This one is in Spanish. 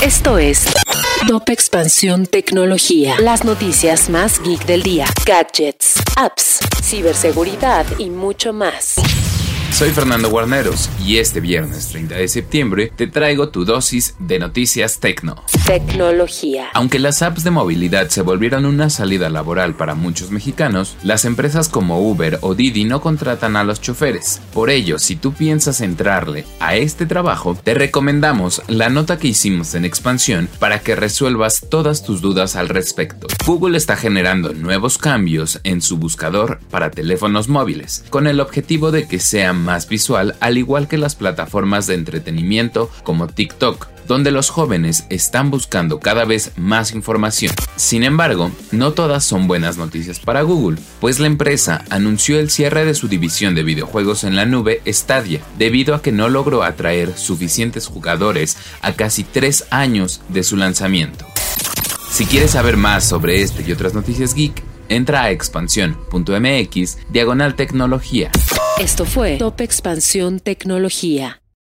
Esto es Top Expansión Tecnología. Las noticias más geek del día. Gadgets, apps, ciberseguridad y mucho más. Soy Fernando Guarneros y este viernes 30 de septiembre te traigo tu dosis de noticias tecno. Tecnología. Aunque las apps de movilidad se volvieron una salida laboral para muchos mexicanos, las empresas como Uber o Didi no contratan a los choferes. Por ello, si tú piensas entrarle a este trabajo, te recomendamos la nota que hicimos en expansión para que resuelvas todas tus dudas al respecto. Google está generando nuevos cambios en su buscador para teléfonos móviles, con el objetivo de que sea más visual, al igual que las plataformas de entretenimiento como TikTok, donde los jóvenes están buscando cada vez más información. Sin embargo, no todas son buenas noticias para Google, pues la empresa anunció el cierre de su división de videojuegos en la nube Stadia, debido a que no logró atraer suficientes jugadores a casi tres años de su lanzamiento. Si quieres saber más sobre este y otras noticias geek, entra a expansión.mx diagonal tecnología. Esto fue Top Expansión Tecnología.